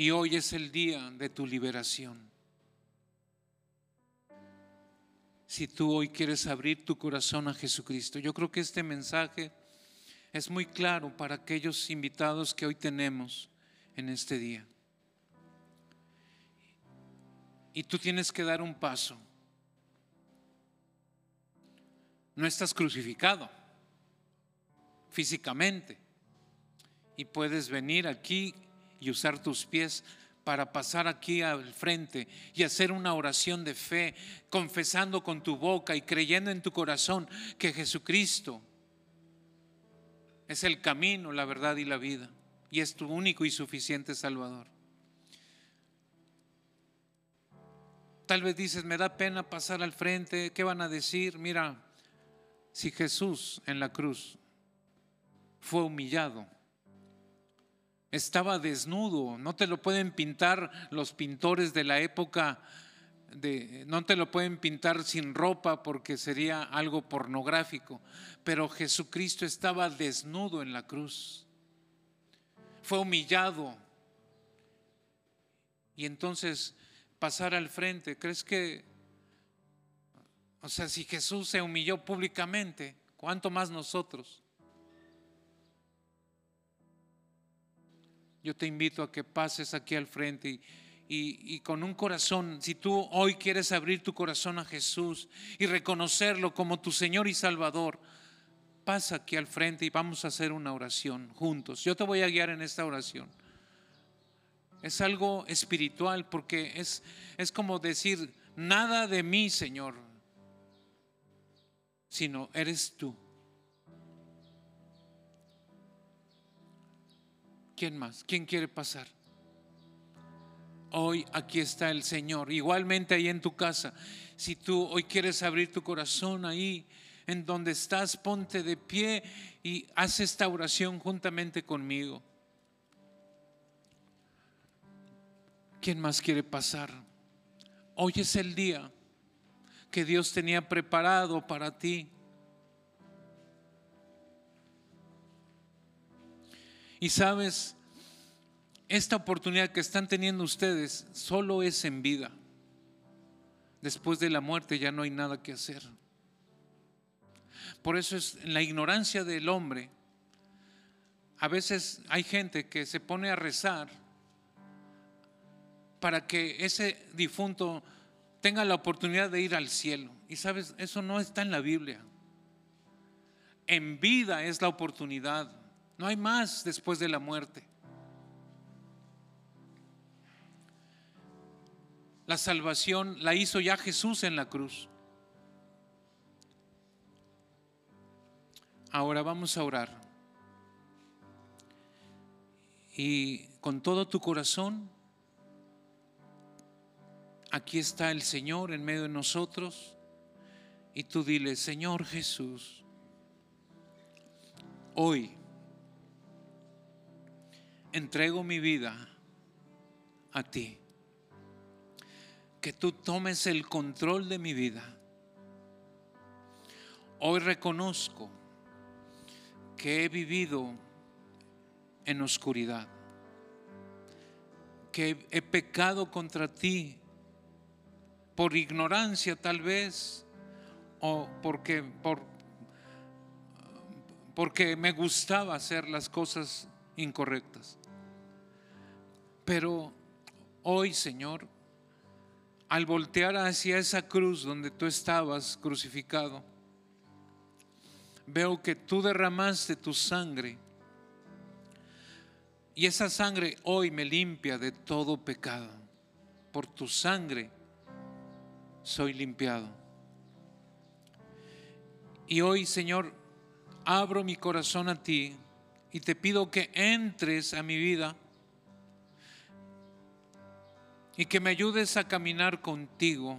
Y hoy es el día de tu liberación. Si tú hoy quieres abrir tu corazón a Jesucristo, yo creo que este mensaje es muy claro para aquellos invitados que hoy tenemos en este día. Y tú tienes que dar un paso. No estás crucificado físicamente. Y puedes venir aquí y usar tus pies para pasar aquí al frente y hacer una oración de fe, confesando con tu boca y creyendo en tu corazón que Jesucristo es el camino, la verdad y la vida, y es tu único y suficiente Salvador. tal vez dices, me da pena pasar al frente, ¿qué van a decir? Mira, si Jesús en la cruz fue humillado, estaba desnudo, no te lo pueden pintar los pintores de la época de, no te lo pueden pintar sin ropa porque sería algo pornográfico, pero Jesucristo estaba desnudo en la cruz. Fue humillado. Y entonces pasar al frente, ¿crees que, o sea, si Jesús se humilló públicamente, ¿cuánto más nosotros? Yo te invito a que pases aquí al frente y, y, con un corazón, si tú hoy quieres abrir tu corazón a Jesús y reconocerlo como tu Señor y Salvador, pasa aquí al frente y vamos a hacer una oración juntos. Yo te voy a guiar en esta oración. Es algo espiritual porque es, es como decir, nada de mí, Señor, sino eres tú. ¿Quién más? ¿Quién quiere pasar? Hoy aquí está el Señor. Igualmente ahí en tu casa, si tú hoy quieres abrir tu corazón ahí en donde estás, ponte de pie y haz esta oración juntamente conmigo. ¿Quién más quiere pasar? Hoy es el día que Dios tenía preparado para ti. Y sabes, esta oportunidad que están teniendo ustedes solo es en vida. Después de la muerte ya no hay nada que hacer. Por eso es en la ignorancia del hombre. A veces hay gente que se pone a rezar para que ese difunto tenga la oportunidad de ir al cielo. Y sabes, eso no está en la Biblia. En vida es la oportunidad. No hay más después de la muerte. La salvación la hizo ya Jesús en la cruz. Ahora vamos a orar. Y con todo tu corazón, aquí está el Señor en medio de nosotros. Y tú dile, Señor Jesús, hoy entrego mi vida a ti que tú tomes el control de mi vida. Hoy reconozco que he vivido en oscuridad, que he pecado contra ti por ignorancia tal vez, o porque, por, porque me gustaba hacer las cosas incorrectas. Pero hoy, Señor, al voltear hacia esa cruz donde tú estabas crucificado, veo que tú derramaste tu sangre. Y esa sangre hoy me limpia de todo pecado. Por tu sangre soy limpiado. Y hoy, Señor, abro mi corazón a ti y te pido que entres a mi vida y que me ayudes a caminar contigo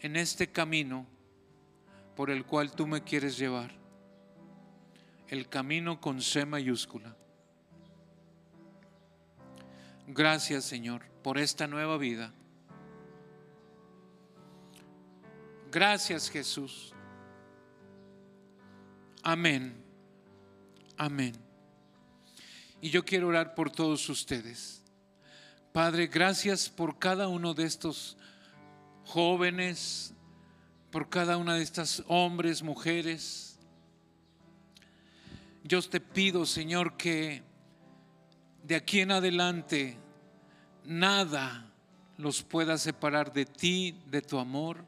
en este camino por el cual tú me quieres llevar. El camino con C mayúscula. Gracias Señor por esta nueva vida. Gracias Jesús. Amén. Amén. Y yo quiero orar por todos ustedes. Padre, gracias por cada uno de estos jóvenes, por cada una de estas hombres, mujeres. Yo te pido, Señor, que de aquí en adelante nada los pueda separar de ti, de tu amor,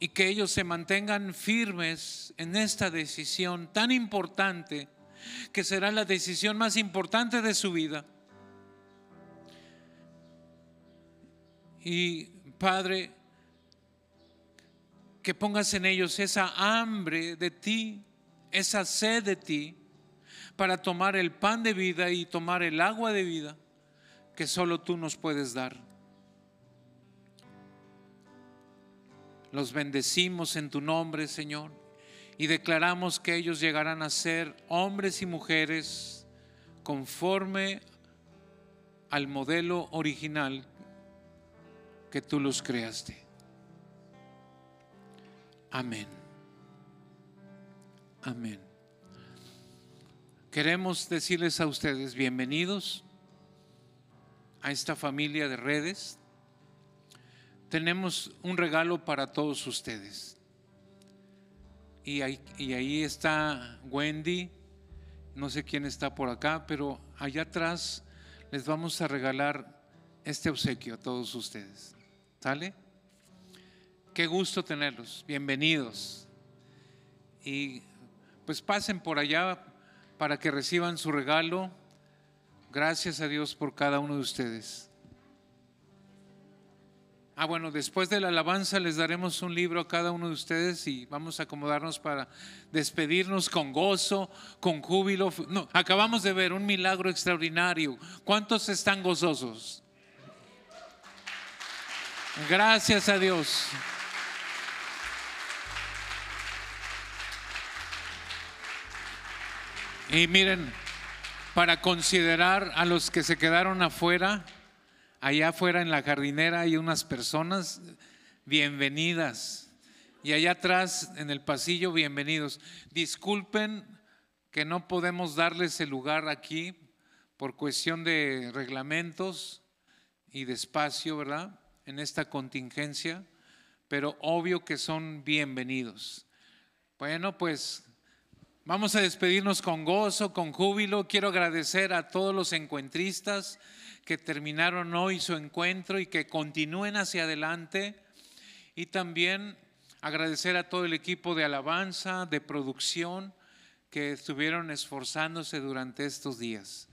y que ellos se mantengan firmes en esta decisión tan importante, que será la decisión más importante de su vida Y Padre, que pongas en ellos esa hambre de ti, esa sed de ti, para tomar el pan de vida y tomar el agua de vida que solo tú nos puedes dar. Los bendecimos en tu nombre, Señor, y declaramos que ellos llegarán a ser hombres y mujeres conforme al modelo original que tú los creaste. Amén. Amén. Queremos decirles a ustedes bienvenidos a esta familia de redes. Tenemos un regalo para todos ustedes. Y ahí, está Wendy, no sé quién está por acá, pero allá atrás les vamos a regalar este obsequio a todos ustedes. ¿Sale? Qué gusto tenerlos. Bienvenidos. Y pues pasen por allá para que reciban su regalo. Gracias a Dios por cada uno de ustedes. Ah, bueno, después de la alabanza les daremos un libro a cada uno de ustedes y vamos a acomodarnos para despedirnos con gozo, con júbilo. No, acabamos de ver un milagro extraordinario. ¿Cuántos están gozosos? Gracias a Dios. Y miren, para considerar a los que se quedaron afuera, allá afuera en la jardinera hay unas personas bienvenidas. Y allá atrás en el pasillo, bienvenidos. Disculpen que no podemos darles el lugar aquí por cuestión de reglamentos y de espacio, ¿verdad? En esta contingencia, pero obvio que son bienvenidos. Bueno, pues vamos a despedirnos con gozo, con júbilo. Quiero agradecer a todos los encuentristas que terminaron hoy su encuentro y que continúen hacia adelante. Y también agradecer a todo el equipo de alabanza, de producción, que estuvieron esforzándose durante estos días.